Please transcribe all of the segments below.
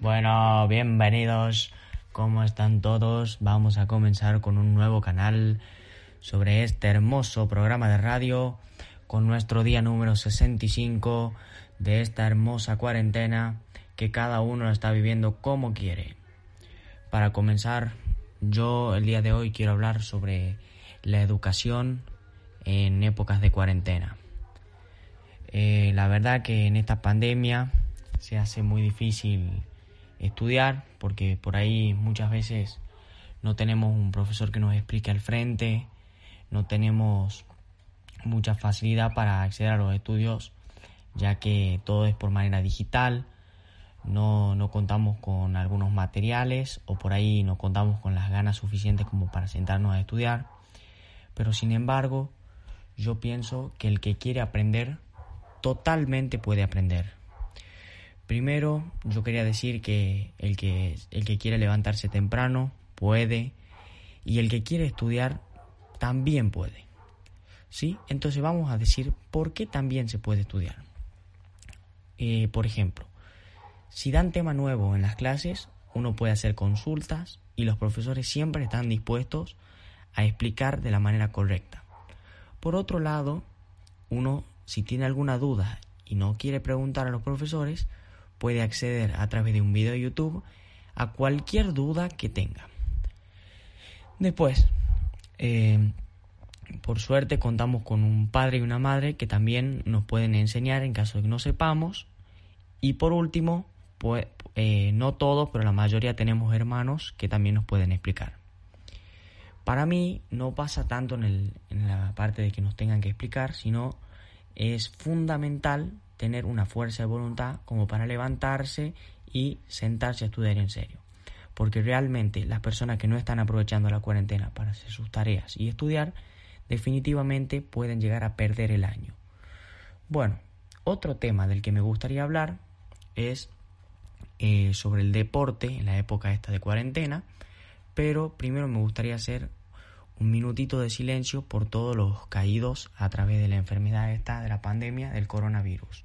Bueno, bienvenidos. ¿Cómo están todos? Vamos a comenzar con un nuevo canal sobre este hermoso programa de radio con nuestro día número 65 de esta hermosa cuarentena que cada uno está viviendo como quiere. Para comenzar, yo el día de hoy quiero hablar sobre la educación en épocas de cuarentena. Eh, la verdad que en esta pandemia se hace muy difícil estudiar porque por ahí muchas veces no tenemos un profesor que nos explique al frente, no tenemos mucha facilidad para acceder a los estudios ya que todo es por manera digital, no, no contamos con algunos materiales o por ahí no contamos con las ganas suficientes como para sentarnos a estudiar, pero sin embargo yo pienso que el que quiere aprender totalmente puede aprender. Primero, yo quería decir que el que, el que quiere levantarse temprano puede y el que quiere estudiar también puede. ¿Sí? Entonces vamos a decir por qué también se puede estudiar. Eh, por ejemplo, si dan tema nuevo en las clases, uno puede hacer consultas y los profesores siempre están dispuestos a explicar de la manera correcta. Por otro lado, uno, si tiene alguna duda y no quiere preguntar a los profesores, puede acceder a través de un video de YouTube a cualquier duda que tenga. Después, eh, por suerte contamos con un padre y una madre que también nos pueden enseñar en caso de que no sepamos. Y por último, eh, no todos, pero la mayoría tenemos hermanos que también nos pueden explicar. Para mí no pasa tanto en, en la parte de que nos tengan que explicar, sino es fundamental tener una fuerza de voluntad como para levantarse y sentarse a estudiar en serio. Porque realmente las personas que no están aprovechando la cuarentena para hacer sus tareas y estudiar, definitivamente pueden llegar a perder el año. Bueno, otro tema del que me gustaría hablar es eh, sobre el deporte en la época esta de cuarentena, pero primero me gustaría hacer un minutito de silencio por todos los caídos a través de la enfermedad esta de la pandemia del coronavirus.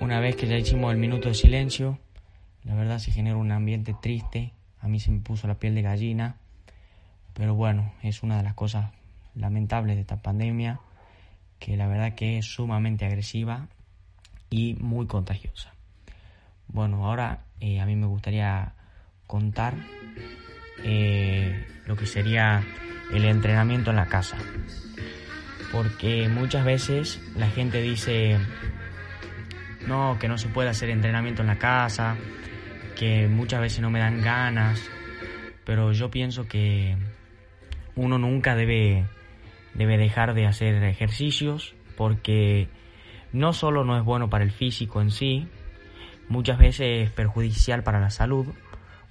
Una vez que ya hicimos el minuto de silencio, la verdad se genera un ambiente triste. A mí se me puso la piel de gallina. Pero bueno, es una de las cosas lamentables de esta pandemia, que la verdad que es sumamente agresiva y muy contagiosa. Bueno, ahora eh, a mí me gustaría contar eh, lo que sería el entrenamiento en la casa. Porque muchas veces la gente dice, no, que no se puede hacer entrenamiento en la casa, que muchas veces no me dan ganas, pero yo pienso que uno nunca debe, debe dejar de hacer ejercicios porque no solo no es bueno para el físico en sí, muchas veces es perjudicial para la salud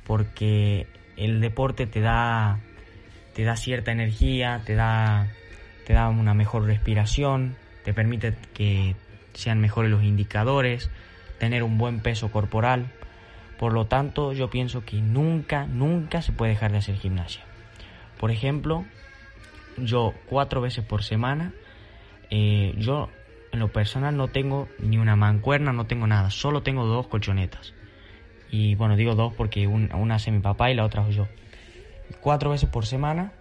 porque el deporte te da te da cierta energía, te da te da una mejor respiración, te permite que sean mejores los indicadores, tener un buen peso corporal. Por lo tanto, yo pienso que nunca, nunca se puede dejar de hacer gimnasia. Por ejemplo, yo cuatro veces por semana, eh, yo en lo personal no tengo ni una mancuerna, no tengo nada, solo tengo dos colchonetas. Y bueno, digo dos porque una hace mi papá y la otra yo. cuatro veces por semana.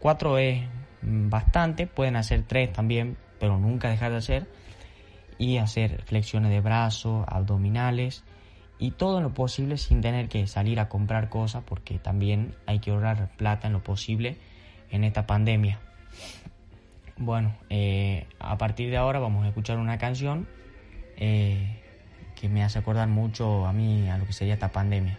Cuatro es bastante, pueden hacer tres también, pero nunca dejar de hacer. Y hacer flexiones de brazos, abdominales y todo lo posible sin tener que salir a comprar cosas porque también hay que ahorrar plata en lo posible en esta pandemia. Bueno, eh, a partir de ahora vamos a escuchar una canción eh, que me hace acordar mucho a mí a lo que sería esta pandemia.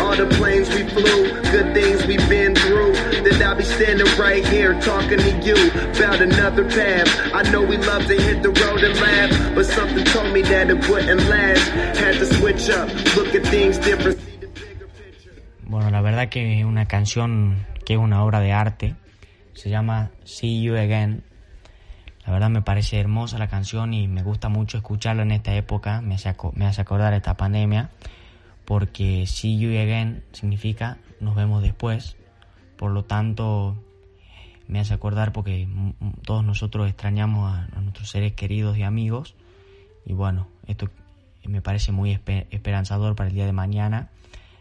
All the planes we flew, good things we've been through. That I'll be standing right here talking to you about another path. I know we love to hit the road and laugh, but something told me that it wouldn't last. Had to switch up, look at things different. Bueno, la verdad que una canción que es una obra de arte. Se llama See You Again. La verdad me parece hermosa la canción y me gusta mucho escucharla en esta época. Me hace, me hace acordar esta pandemia. Porque See You Again significa nos vemos después. Por lo tanto, me hace acordar porque todos nosotros extrañamos a, a nuestros seres queridos y amigos. Y bueno, esto me parece muy espe- esperanzador para el día de mañana,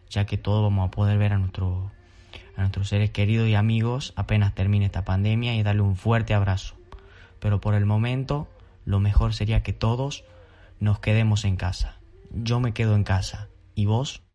ya que todos vamos a poder ver a, nuestro, a nuestros seres queridos y amigos apenas termine esta pandemia y darle un fuerte abrazo. Pero por el momento, lo mejor sería que todos nos quedemos en casa. Yo me quedo en casa. ¿Y vos?